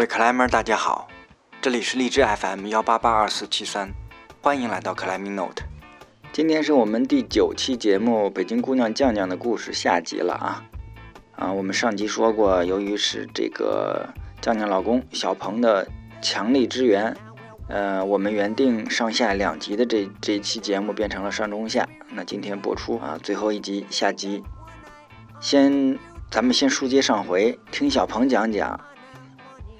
各位 climber 大家好，这里是荔枝 FM 幺八八二四七三，欢迎来到 climbing note。今天是我们第九期节目《北京姑娘酱酱的故事》下集了啊啊！我们上集说过，由于是这个酱酱老公小鹏的强力支援，呃，我们原定上下两集的这这期节目变成了上中下。那今天播出啊，最后一集下集，先咱们先书接上回，听小鹏讲讲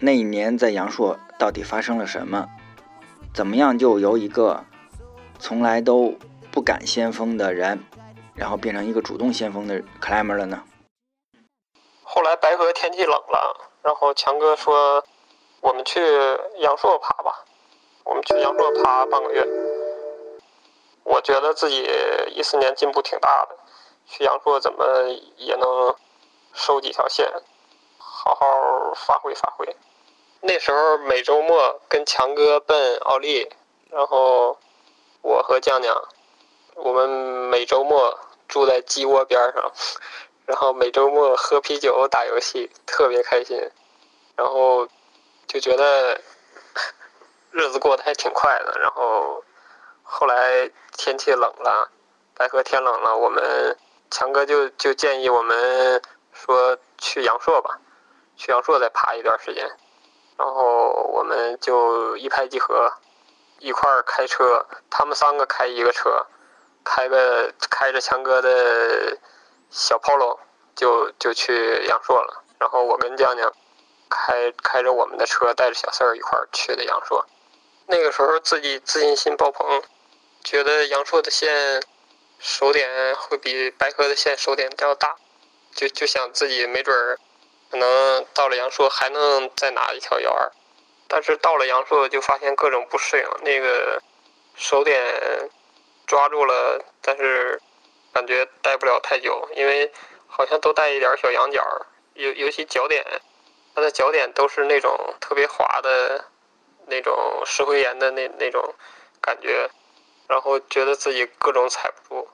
那一年在阳朔到底发生了什么，怎么样就由一个从来都不敢先锋的人，然后变成一个主动先锋的 climber 了呢？后来白河天气冷了，然后强哥说：“我们去阳朔爬吧，我们去阳朔爬半个月。”我觉得自己一四年进步挺大的，去阳朔怎么也能收几条线，好好发挥发挥。那时候每周末跟强哥奔奥利，然后我和酱酱。我们每周末住在鸡窝边上，然后每周末喝啤酒、打游戏，特别开心。然后就觉得日子过得还挺快的。然后后来天气冷了，白河天冷了，我们强哥就就建议我们说去阳朔吧，去阳朔再爬一段时间。然后我们就一拍即合，一块儿开车，他们三个开一个车。开个开着强哥的小 Polo 就就去阳朔了，然后我跟酱酱开开着我们的车，带着小四儿一块儿去的阳朔。那个时候自己自信心爆棚，觉得阳朔的线手点会比白河的线手点要大，就就想自己没准儿可能到了阳朔还能再拿一条幺二，但是到了阳朔就发现各种不适应，那个手点。抓住了，但是感觉戴不了太久，因为好像都带一点小羊角，尤尤其脚点，它的脚点都是那种特别滑的，那种石灰岩的那那种感觉，然后觉得自己各种踩不住，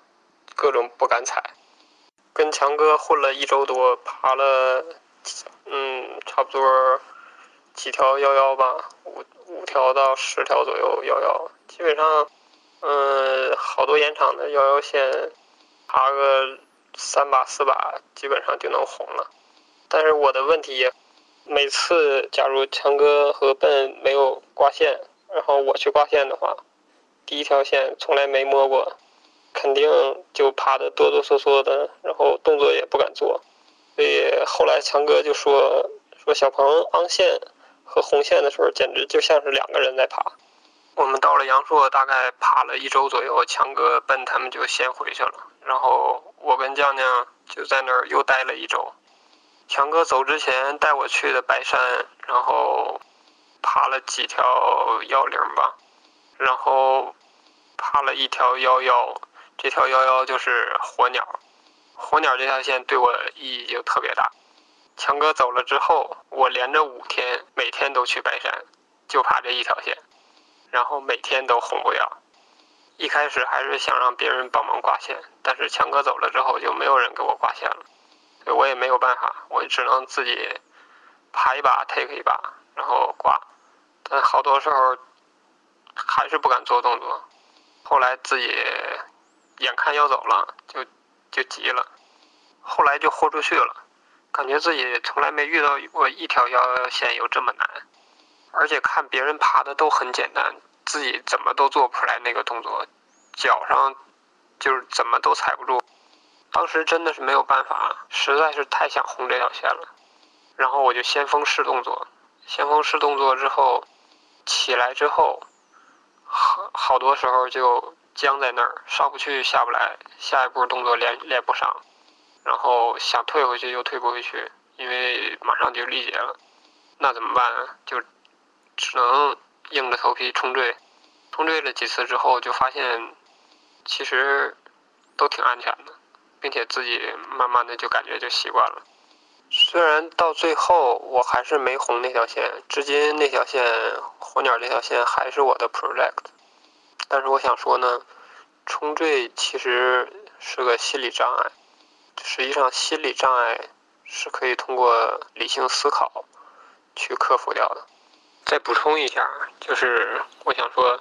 各种不敢踩。跟强哥混了一周多，爬了，嗯，差不多几条幺幺吧，五五条到十条左右幺幺，基本上。嗯，好多延长的幺幺线，爬个三把四把，基本上就能红了。但是我的问题，每次假如强哥和笨没有挂线，然后我去挂线的话，第一条线从来没摸过，肯定就爬的哆哆嗦嗦的，然后动作也不敢做。所以后来强哥就说说小鹏昂线和红线的时候，简直就像是两个人在爬。我们到了阳朔，大概爬了一周左右，强哥奔他们就先回去了，然后我跟酱酱就在那儿又待了一周。强哥走之前带我去的白山，然后爬了几条幺零吧，然后爬了一条幺幺，这条幺幺就是火鸟，火鸟这条线对我意义就特别大。强哥走了之后，我连着五天每天都去白山，就爬这一条线。然后每天都红不了，一开始还是想让别人帮忙挂线，但是强哥走了之后就没有人给我挂线了，所以我也没有办法，我只能自己爬一把 take 一把，然后挂。但好多时候还是不敢做动作，后来自己眼看要走了，就就急了，后来就豁出去了，感觉自己从来没遇到过一条幺幺线有这么难。而且看别人爬的都很简单，自己怎么都做不出来那个动作，脚上就是怎么都踩不住。当时真的是没有办法，实在是太想红这条线了。然后我就先锋试动作，先锋试动作之后，起来之后，好好多时候就僵在那儿，上不去下不来，下一步动作练练不上，然后想退回去又退不回去，因为马上就力竭了。那怎么办呢？就。只能硬着头皮冲坠，冲坠了几次之后，就发现其实都挺安全的，并且自己慢慢的就感觉就习惯了。虽然到最后我还是没红那条线，至今那条线火鸟这条线还是我的 project，但是我想说呢，冲坠其实是个心理障碍，实际上心理障碍是可以通过理性思考。去克服掉的。再补充一下，就是我想说，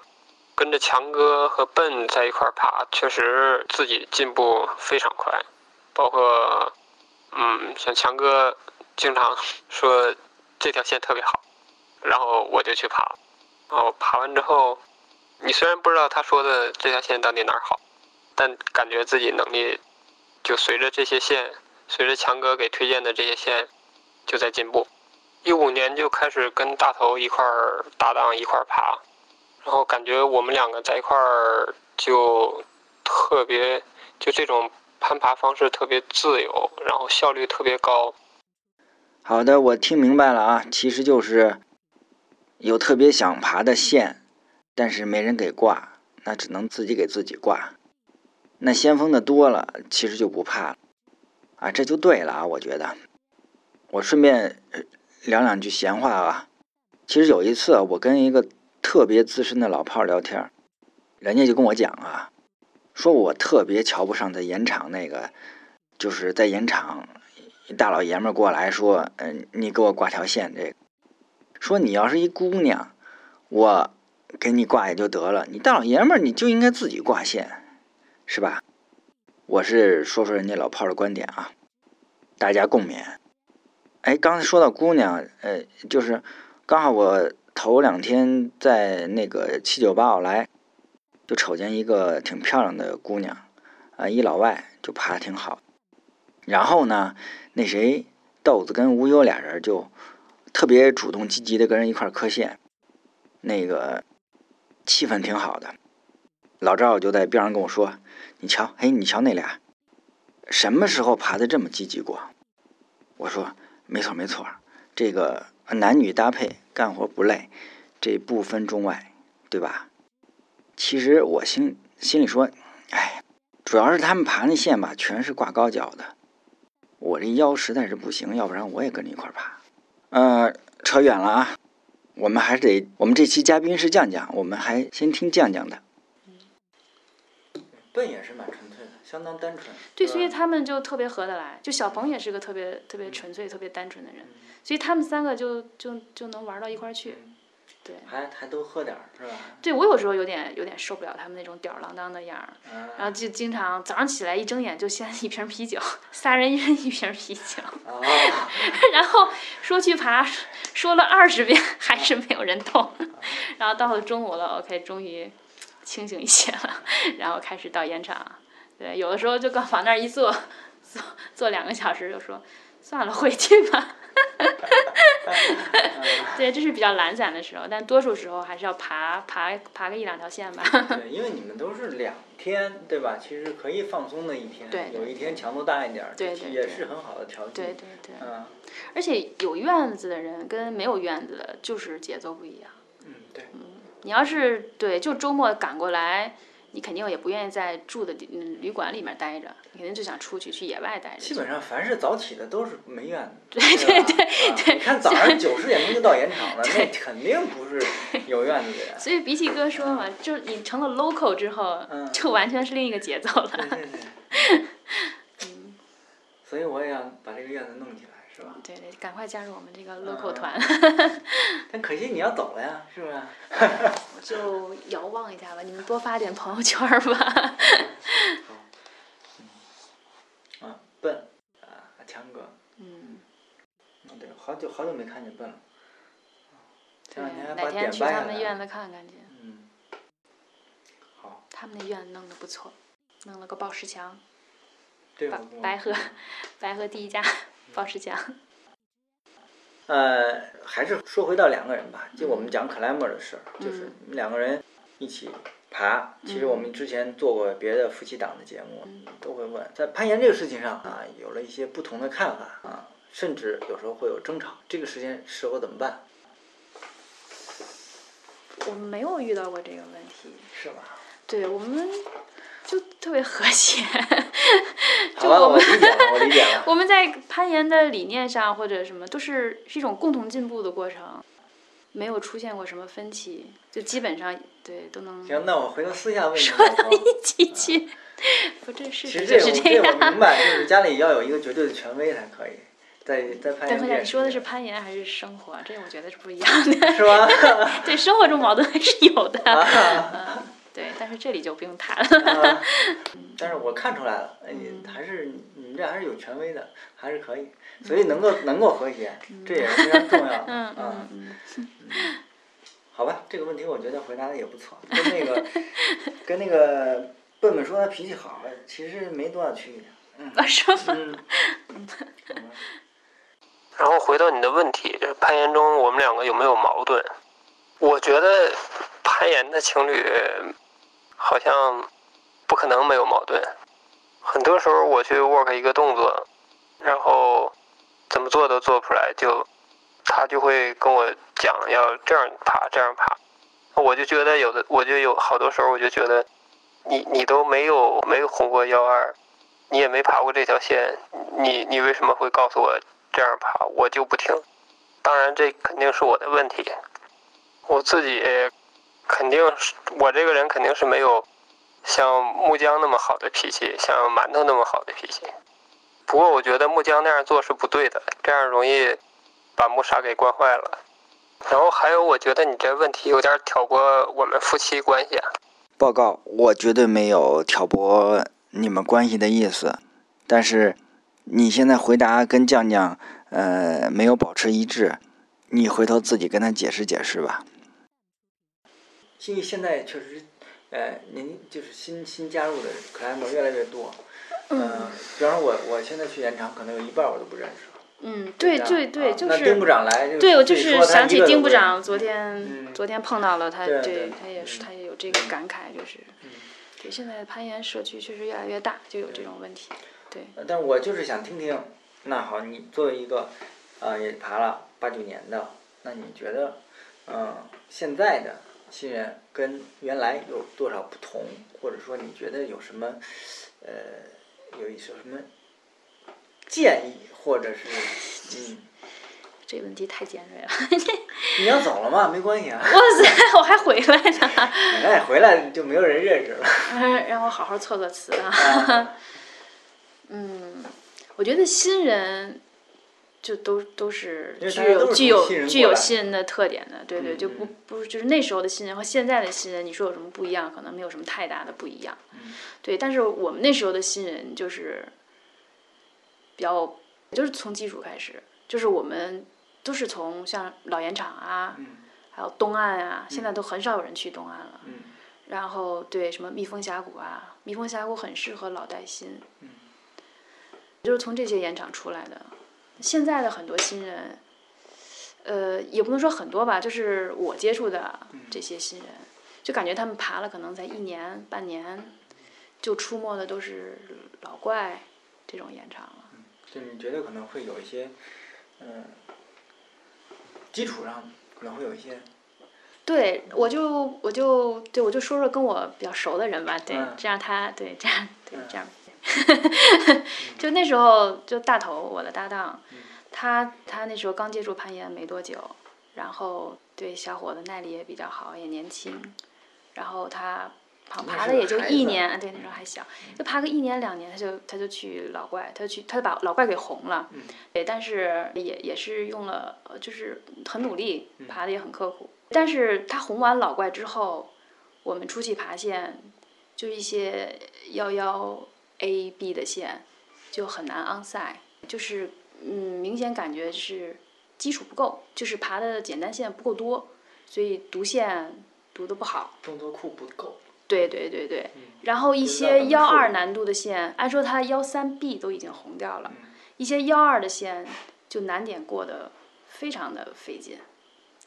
跟着强哥和笨在一块儿爬，确实自己进步非常快。包括，嗯，像强哥经常说这条线特别好，然后我就去爬，然后爬完之后，你虽然不知道他说的这条线到底哪儿好，但感觉自己能力就随着这些线，随着强哥给推荐的这些线，就在进步。一五年就开始跟大头一块儿搭档一块儿爬，然后感觉我们两个在一块儿就特别就这种。攀爬方式特别自由，然后效率特别高。好的，我听明白了啊，其实就是有特别想爬的线，但是没人给挂，那只能自己给自己挂。那先锋的多了，其实就不怕了啊，这就对了啊，我觉得。我顺便聊两句闲话啊。其实有一次，我跟一个特别资深的老炮聊天，人家就跟我讲啊。说我特别瞧不上在盐场那个，就是在盐场，一大老爷们过来说：“嗯，你给我挂条线。”这个说你要是一姑娘，我给你挂也就得了。你大老爷们儿你就应该自己挂线，是吧？我是说说人家老炮儿的观点啊，大家共勉。哎，刚才说到姑娘，呃，就是刚好我头两天在那个七九八奥莱。就瞅见一个挺漂亮的姑娘，啊，一老外就爬的挺好。然后呢，那谁豆子跟无忧俩人就特别主动积极的跟人一块儿磕线，那个气氛挺好的。老赵就在边上跟我说：“你瞧，嘿，你瞧那俩，什么时候爬的这么积极过？”我说：“没错没错，这个男女搭配干活不累，这不分中外，对吧？”其实我心心里说，哎，主要是他们爬那线吧，全是挂高脚的，我这腰实在是不行，要不然我也跟着一块爬。呃，扯远了啊，我们还是得，我们这期嘉宾是酱酱，我们还先听酱酱的。笨也是蛮纯粹的，相当单纯。对，所以他们就特别合得来。就小鹏也是个特别特别纯粹、特别单纯的人，所以他们三个就就就能玩到一块去。对，还还都喝点儿是吧？对我有时候有点有点受不了他们那种吊儿郎当的样儿，然后就经常早上起来一睁眼就先一瓶啤酒，仨人一人一瓶啤酒，然后说去爬，说了二十遍还是没有人动，然后到了中午了，OK，终于清醒一些了，然后开始到烟场，对，有的时候就刚往那儿一坐，坐坐两个小时就说算了回去吧。对，这是比较懒散的时候，但多数时候还是要爬爬爬个一两条线吧。对，因为你们都是两天，对吧？其实可以放松的一天，对有一天强度大一点，对对也是很好的调剂。对对对。嗯。而且有院子的人跟没有院子的，就是节奏不一样。嗯，对。嗯，你要是对，就周末赶过来。你肯定也不愿意在住的嗯旅馆里面待着，你肯定就想出去去野外待着。基本上凡是早起的都是没院子。对对对对。你看早上九十点钟就到盐场了，那肯定不是有院子的人。所以鼻涕哥说嘛，就你成了 local 之后，就完全是另一个节奏了。对对对。嗯。所以我也要把这个院子弄起来。是吧？对对，赶快加入我们这个 local 团。但可惜你要走了呀，是不是？我就遥望一下吧，你们多发点朋友圈吧。好。嗯。啊，笨啊，强哥。嗯。对，好久好久没看见笨了。对，哪天去他们院子看看去。嗯。好。他们那院子弄得不错，弄了个抱石墙。对。白河，白河第一家。宝石墙。呃，还是说回到两个人吧，就我们讲 climber 的事儿，就是两个人一起爬。其实我们之前做过别的夫妻档的节目，都会问在攀岩这个事情上啊，有了一些不同的看法啊，甚至有时候会有争吵。这个时间时候怎么办？我们没有遇到过这个问题。是吧？对我们。就特别和谐，就我们 我们在攀岩的理念上或者什么，都是是一种共同进步的过程，没有出现过什么分歧，就基本上对都能。行，那我回头私下问你。说到一起去，不这是其实这我这我明白，就是家里要有一个绝对的权威才可以。在在攀岩。等会儿，你说的是攀岩还是生活？这我觉得是不一样的。是吧？对，生活中矛盾还是有的。嗯，对，但是这里就不用谈了。但是我看出来了，你还是你们这还是有权威的，还是可以，所以能够能够和谐，这也是非常重要。嗯嗯嗯。好吧，这个问题我觉得回答的也不错，跟那个跟那个笨笨说他脾气好，其实没多大区别。嗯。是吗？嗯。然后回到你的问题，攀岩中我们两个有没有矛盾？我觉得攀岩的情侣好像不可能没有矛盾。很多时候我去 work 一个动作，然后怎么做都做不出来，就。他就会跟我讲要这样爬，这样爬，我就觉得有的，我就有好多时候我就觉得，你你都没有没有红过幺二，你也没爬过这条线，你你为什么会告诉我这样爬？我就不听。当然这肯定是我的问题，我自己肯定是我这个人肯定是没有像木江那么好的脾气，像馒头那么好的脾气。不过我觉得木江那样做是不对的，这样容易。把木沙给惯坏了，然后还有，我觉得你这问题有点挑拨我们夫妻关系啊。报告，我绝对没有挑拨你们关系的意思，但是你现在回答跟酱酱呃没有保持一致，你回头自己跟他解释解释吧。因为现在确实，呃，您就是新新加入的可爱们越来越多，嗯，比方说我我现在去延长，可能有一半我都不认识。嗯，对对对，就是。丁部长来，对我就是想起丁部长昨天昨天碰到了他，对他也是他也有这个感慨，就是，对现在攀岩社区确实越来越大，就有这种问题，对。但我就是想听听，那好，你作为一个，呃，也爬了八九年的，那你觉得，嗯，现在的新人跟原来有多少不同，或者说你觉得有什么，呃，有一些什么？建议，或者是，嗯，这个问题太尖锐了。你要走了吗？没关系啊。哇塞，我还回来呢。哎，回来就没有人认识了。让我好好措措词啊。嗯，我觉得新人就都都是具有具有具有新人的特点的，对对，就不不就是那时候的新人和现在的新人，你说有什么不一样？可能没有什么太大的不一样。对，但是我们那时候的新人就是。比较，就是从基础开始，就是我们都是从像老盐场啊，还有东岸啊，现在都很少有人去东岸了。然后对什么蜜蜂峡谷啊，蜜蜂峡谷很适合老带新，就是从这些盐场出来的。现在的很多新人，呃，也不能说很多吧，就是我接触的这些新人，就感觉他们爬了可能才一年半年，就出没的都是老怪这种延长了。就你觉得可能会有一些，嗯，基础上可能会有一些。对，我就我就对我就说说跟我比较熟的人吧，对，这样他对这样对这样，就那时候就大头我的搭档，他他那时候刚接触攀岩没多久，然后对小伙子耐力也比较好，也年轻，然后他。爬爬了也就一年，对那时候还小，就爬个一年两年，他就他就去老怪，他就去他就把老怪给红了，对，但是也也是用了，就是很努力，爬的也很刻苦。但是他红完老怪之后，我们出去爬线，就一些幺幺 A B 的线，就很难 onside，，就是嗯，明显感觉是基础不够，就是爬的简单线不够多，所以读线读的不好，动作库不够。对对对对，然后一些幺二难度的线，按说它幺三 B 都已经红掉了，一些幺二的线就难点过得非常的费劲。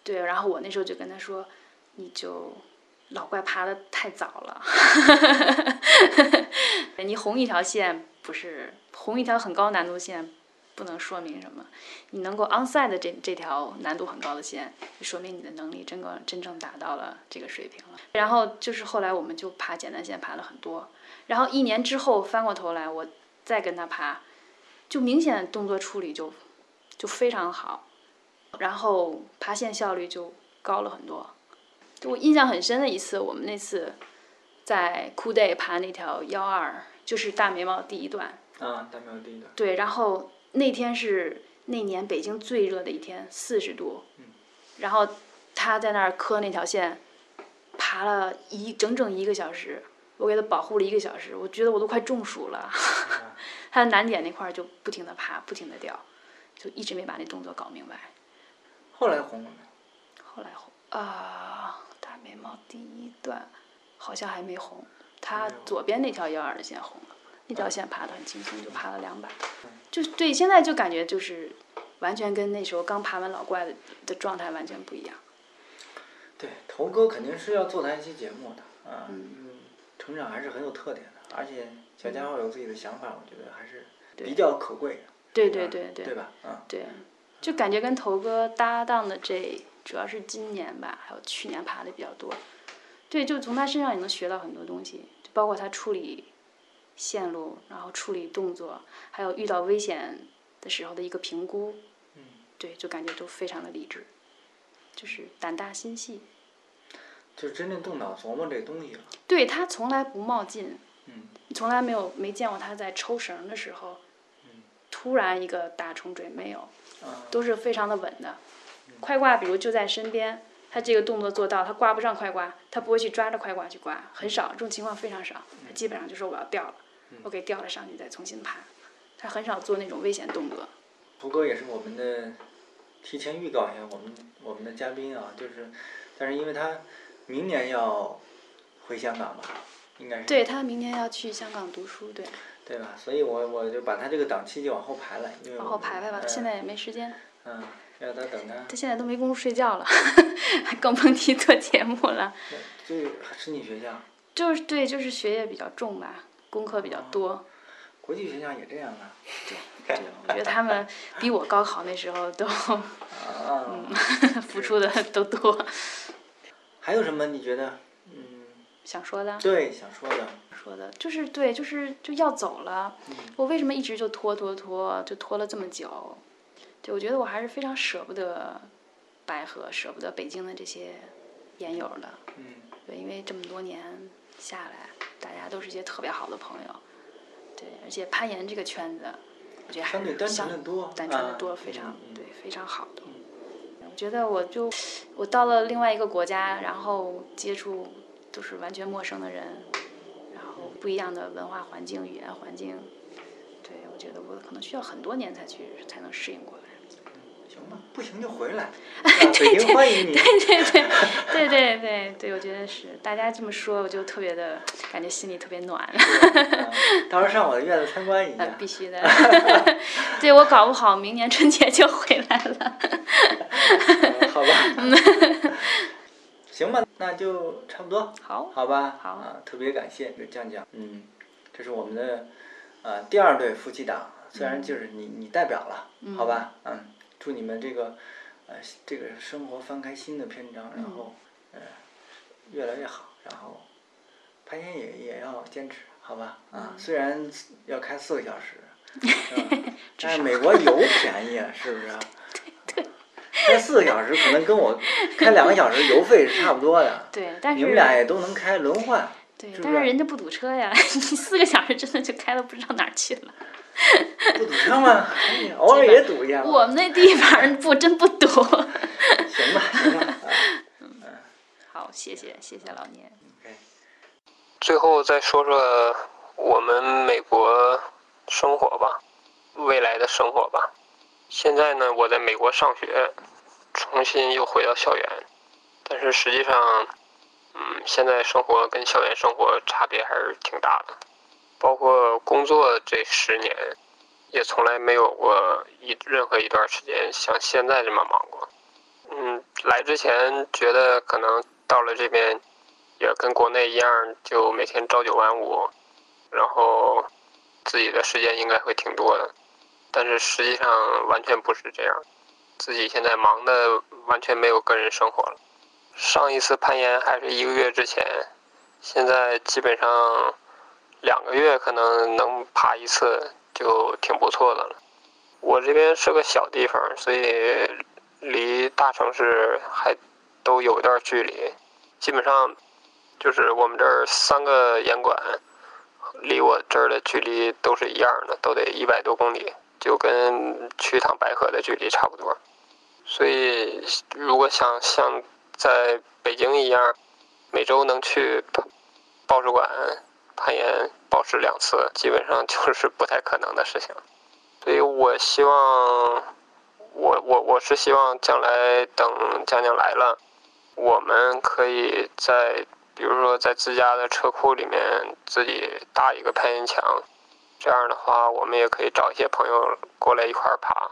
对，然后我那时候就跟他说，你就老怪爬的太早了，你红一条线不是红一条很高难度线。不能说明什么，你能够 onside 这这条难度很高的线，就说明你的能力真个真正达到了这个水平了。然后就是后来我们就爬简单线爬了很多，然后一年之后翻过头来我再跟他爬，就明显动作处理就就非常好，然后爬线效率就高了很多。我印象很深的一次，我们那次在 Cool Day 爬那条幺二，就是大眉毛第一段。啊，大眉毛第一段。对，然后。那天是那年北京最热的一天，四十度，嗯然后他在那儿磕那条线，爬了一整整一个小时，我给他保护了一个小时，我觉得我都快中暑了。他的难点那块儿就不停的爬，不停的掉，就一直没把那动作搞明白。后来红了没？后来红啊，大眉毛第一段好像还没红，他左边那条幺二的线红了，那条线爬得很轻松，就爬了两百，就对，现在就感觉就是完全跟那时候刚爬完老怪的的状态完全不一样。对，头哥肯定是要做他一期节目的啊，嗯，成长还是很有特点的，而且小家伙有自己的想法，我觉得还是比较可贵的，对对对对，对吧？啊，对，就感觉跟头哥搭档的这主要是今年吧，还有去年爬的比较多。对，就从他身上也能学到很多东西，就包括他处理线路，然后处理动作，还有遇到危险的时候的一个评估。嗯，对，就感觉都非常的理智，就是胆大心细。就是真正动脑琢磨这东西了。对他从来不冒进，嗯，从来没有没见过他在抽绳的时候，突然一个大冲坠没有，啊，都是非常的稳的。快挂比如就在身边，他这个动作做到，他挂不上快挂，他不会去抓着快挂去挂，很少，这种情况非常少。他基本上就说我要掉了，我给掉了上去再重新爬，他很少做那种危险动作。胡哥也是我们的，提前预告一下我们我们的嘉宾啊，就是，但是因为他明年要回香港吧，应该是对他明年要去香港读书，对，对吧？所以我我就把他这个档期就往后排了，因为往后排排吧，现在也没时间，嗯，让他等他他现在都没工夫睡觉了，还 更甭提做节目了。这申请学校，就是对，就是学业比较重吧，功课比较多。国际学校也这样啊。对，我觉得他们比我高考那时候都嗯，付出的都多。还有什么你觉得嗯想说的，对想说的？说的就是对，就是就要走了。我为什么一直就拖拖拖，就拖了这么久？对，我觉得我还是非常舍不得白河，舍不得北京的这些研友的。嗯对，因为这么多年下来，大家都是一些特别好的朋友。对，而且攀岩这个圈子，我觉得还相对单是相纯的多，单纯的啊多，非常嗯对，非常好的。我觉得我就我到了另外一个国家，然后接触都是完全陌生的人，然后不一样的文化环境、语言环境，对我觉得我可能需要很多年才去才能适应过来。行吧，不行就回来，啊北京欢迎你。对对对对对对对，我觉得是大家这么说，我就特别的感觉心里特别暖。啊到时候上我的院子参观一呃下，必须的，对我搞不好明年春节就回来了。嗯好吧？行吧，那就差不多，好，好吧？好啊，特别感谢这个酱酱，嗯，这是我们的呃第二对夫妻档，虽然就是你你代表了，好吧？嗯，祝你们这个呃这个生活翻开新的篇章，然后呃越来越好，然后攀岩也也要坚持，好吧？啊，虽然要开四个小时，是吧？但是美国 油便宜啊，是不是 对？开四个小时可能跟我开两个小时油费是差不多的，对，但是你们俩也都能开轮换，对，是是但是人家不堵车呀，你四个小时真的就开到不知道哪儿去了。不堵车吗？哎偶尔也堵一下嘛。我们那地方不真不堵。行吧，行吧，嗯好，谢谢谢谢老聂。，OK，最后再说说我们美国生活吧，未来的生活吧。现在呢，我在美国上学，重新又回到校园，但是实际上，嗯，现在生活跟校园生活差别还是挺大的。包括工作这十年，也从来没有过一任何一段时间像现在这么忙过。嗯，来之前觉得可能到了这边也跟国内一样，就每天朝九晚五，然后自己的时间应该会挺多的，但是实际上完全不是这样，自己现在忙的完全没有个人生活了。上一次攀岩还是一个月之前，现在基本上两个月可能能爬一次就挺不错的了。我这边是个小地方，所以离大城市还都有一段距离，基本上就是我们这儿三个岩馆，离我这儿的距离都是一样的，都得一百多公里。就跟去一趟白河的距离差不多。所以，如果想像在北京一样，每周能去报志馆攀岩保持两次，基本上就是不太可能的事情。所以我希望，我我我是希望将来等江江来了，我们可以在比如说在自家的车库里面自己搭一个攀岩墙，这样的话，我们也可以找一些朋友过来一块儿爬。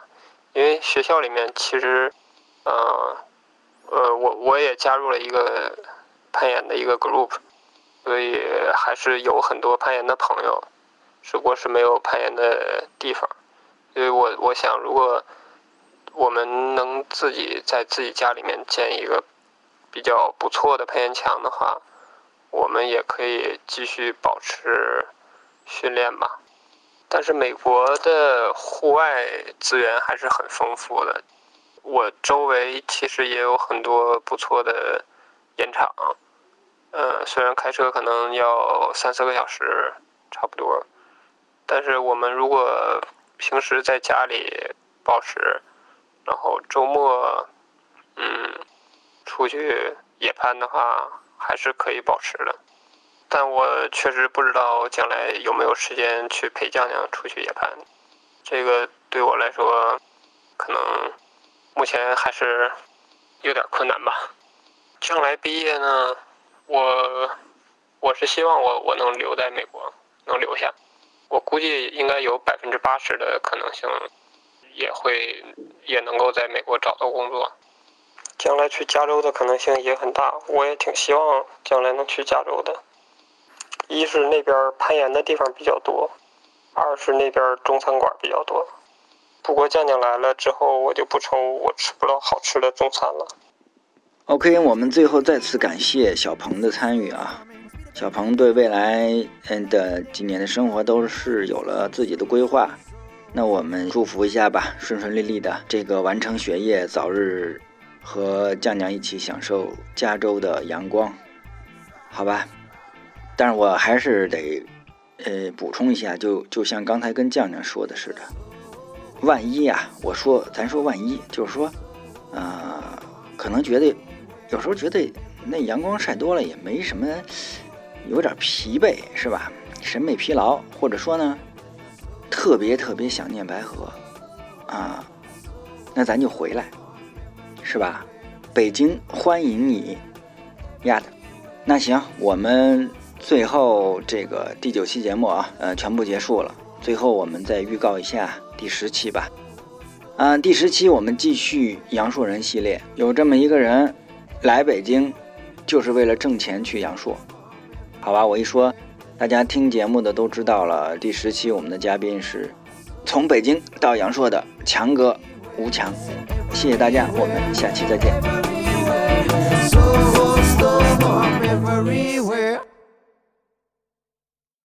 因为学校里面其实，呃，呃，我我也加入了一个攀岩的一个 group，所以还是有很多攀岩的朋友，只不过是没有攀岩的地方。所以我我想，如果我们能自己在自己家里面建一个比较不错的攀岩墙的话，我们也可以继续保持训练吧。但是美国的户外资源还是很丰富的，我周围其实也有很多不错的岩场，呃，虽然开车可能要三四个小时，差不多，但是我们如果平时在家里保持，然后周末，嗯，出去野攀的话，还是可以保持的。但我确实不知道将来有没有时间去陪酱酱出去野攀，这个对我来说，可能目前还是有点困难吧。将来毕业呢，我我是希望我我能留在美国，能留下。我估计应该有百分之八十的可能性，也会也能够在美国找到工作。将来去加州的可能性也很大，我也挺希望将来能去加州的。一是那边攀岩的地方比较多，二是那边中餐馆比较多。不过酱酱来了之后，我就不愁我吃不到好吃的中餐了。OK，我们最后再次感谢小鹏的参与啊！小鹏对未来嗯的几年的生活都是有了自己的规划，那我们祝福一下吧，顺顺利利的这个完成学业，早日和酱酱一起享受加州的阳光，好吧？但是我还是得，呃，补充一下，就就像刚才跟酱酱说的似的，万一呀，我说咱说万一，就是说，呃，可能觉得有时候觉得那阳光晒多了也没什么，有点疲惫是吧？审美疲劳，或者说呢，特别特别想念白河啊，那咱就回来，是吧？北京欢迎你，丫的，那行我们。最后这个第九期节目啊，呃，全部结束了。最后我们再预告一下第十期吧。啊，第十期我们继续杨树人系列。有这么一个人来北京就是为了挣钱去阳朔好吧我一说大家听节目的都知道了第十期我们的嘉宾是从北京到阳朔的强哥吴强。谢谢大家我们下期再见。Everywhere